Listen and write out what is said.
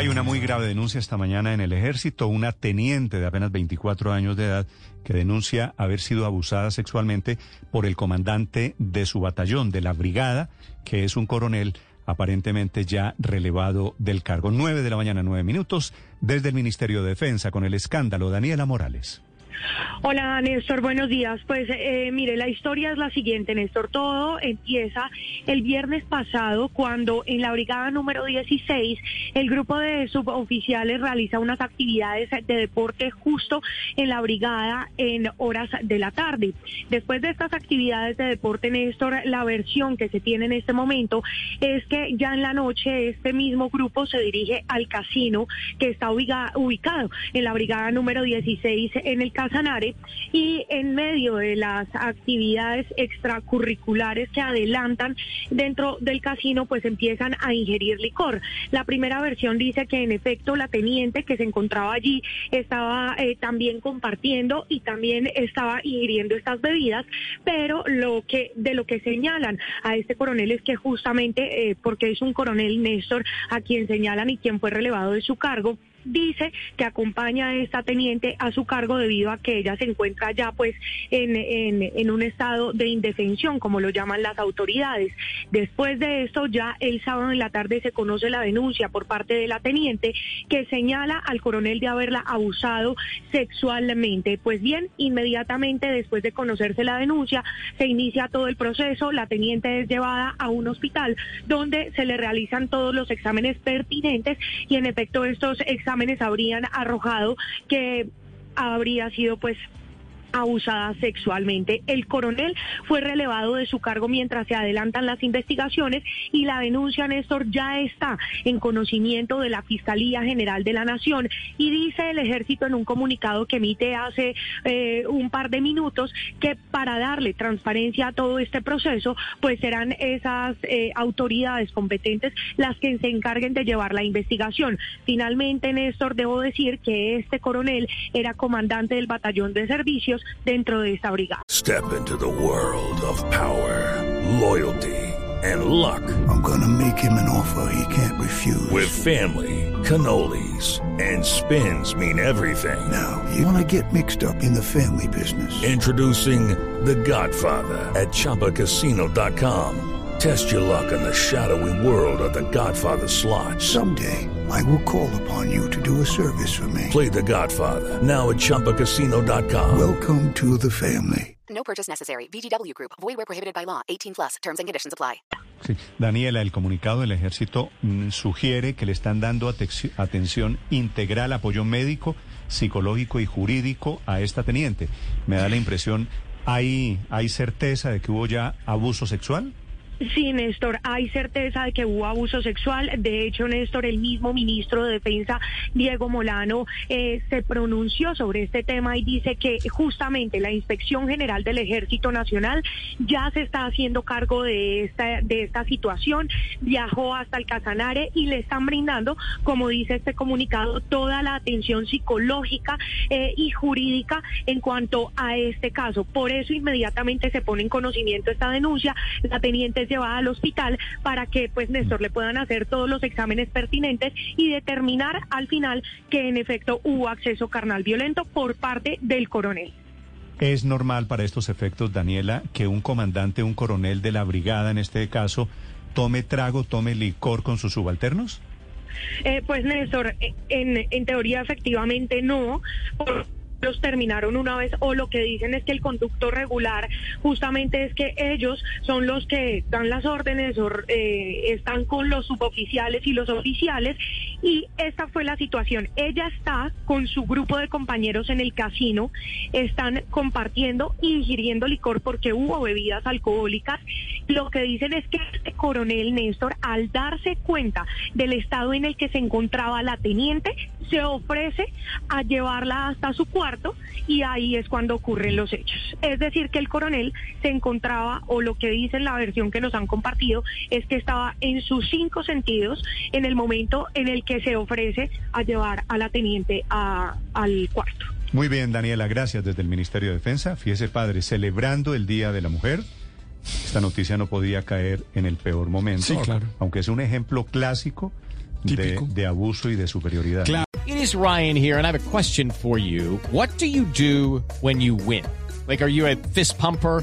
Hay una muy grave denuncia esta mañana en el ejército. Una teniente de apenas 24 años de edad que denuncia haber sido abusada sexualmente por el comandante de su batallón, de la brigada, que es un coronel aparentemente ya relevado del cargo. 9 de la mañana, 9 minutos, desde el Ministerio de Defensa con el escándalo. Daniela Morales. Hola Néstor, buenos días. Pues eh, mire, la historia es la siguiente, Néstor. Todo empieza el viernes pasado cuando en la brigada número 16 el grupo de suboficiales realiza unas actividades de deporte justo en la brigada en horas de la tarde. Después de estas actividades de deporte, Néstor, la versión que se tiene en este momento es que ya en la noche este mismo grupo se dirige al casino que está ubicado en la brigada número 16 en el Casanare y en medio de las actividades extracurriculares que adelantan dentro del casino, pues empiezan a ingerir licor. La primera versión dice que en efecto la teniente que se encontraba allí estaba eh, también compartiendo y también estaba ingiriendo estas bebidas, pero lo que de lo que señalan a este coronel es que justamente eh, porque es un coronel Néstor a quien señalan y quien fue relevado de su cargo, dice que acompaña a esta teniente a su cargo debido a que ella se encuentra ya pues en, en, un estado de indefensión, como lo llaman las autoridades. Después de esto, ya el sábado en la tarde se conoce la denuncia por parte de la teniente que señala al coronel de haberla abusado sexualmente. Pues bien, inmediatamente después de conocerse la denuncia, se inicia todo el proceso, la teniente es llevada a un hospital donde se le realizan todos los exámenes pertinentes y en efecto estos exámenes exámenes habrían arrojado que habría sido pues abusada sexualmente. El coronel fue relevado de su cargo mientras se adelantan las investigaciones y la denuncia, Néstor, ya está en conocimiento de la Fiscalía General de la Nación y dice el ejército en un comunicado que emite hace eh, un par de minutos que para darle transparencia a todo este proceso, pues serán esas eh, autoridades competentes las que se encarguen de llevar la investigación. Finalmente, Néstor, debo decir que este coronel era comandante del batallón de servicios dentro de esta brigada. Step into the world of power, loyalty and luck. I'm gonna make him an offer he can't refuse. With family, cannolis and spins mean everything. Now, you wanna get mixed up in the family business. Introducing The Godfather at chapacasino.com. Test your luck in the shadowy world of The Godfather slot. Someday I will call upon you to do a service for me. Play the Godfather. Now at Chumpacasino.com. Welcome to the family. No purchase necessary. VGW Group. Void where prohibited by law. 18 plus. Terms and conditions apply. Sí. Daniela, el comunicado del ejército mm, sugiere que le están dando atención integral, apoyo médico, psicológico y jurídico a esta teniente. Me da la impresión, ¿hay, hay certeza de que hubo ya abuso sexual? Sí, Néstor, hay certeza de que hubo abuso sexual. De hecho, Néstor, el mismo ministro de Defensa, Diego Molano, eh, se pronunció sobre este tema y dice que justamente la Inspección General del Ejército Nacional ya se está haciendo cargo de esta, de esta situación. Viajó hasta el Casanare y le están brindando, como dice este comunicado, toda la atención psicológica eh, y jurídica en cuanto a este caso. Por eso inmediatamente se pone en conocimiento esta denuncia. La teniente llevada al hospital para que, pues, Néstor, le puedan hacer todos los exámenes pertinentes y determinar al final que en efecto hubo acceso carnal violento por parte del coronel. ¿Es normal para estos efectos, Daniela, que un comandante, un coronel de la brigada en este caso, tome trago, tome licor con sus subalternos? Eh, pues Néstor, en, en teoría efectivamente no los terminaron una vez o lo que dicen es que el conducto regular justamente es que ellos son los que dan las órdenes o eh, están con los suboficiales y los oficiales Y esta fue la situación. Ella está con su grupo de compañeros en el casino, están compartiendo, ingiriendo licor porque hubo bebidas alcohólicas. Lo que dicen es que este coronel Néstor, al darse cuenta del estado en el que se encontraba la teniente, se ofrece a llevarla hasta su cuarto y ahí es cuando ocurren los hechos. Es decir, que el coronel se encontraba, o lo que dice en la versión que nos han compartido, es que estaba en sus cinco sentidos en el momento en el que se ofrece a llevar a la teniente a- al cuarto. Muy bien, Daniela, gracias desde el Ministerio de Defensa. Fíjese, padre, celebrando el Día de la Mujer. Esta noticia no podía caer en el peor momento. Sí, claro. Aunque es un ejemplo clásico de, abuso y de superioridad. Claro. It is Ryan here, and I have a question for you. What do you do when you win? Like, are you a fist pumper?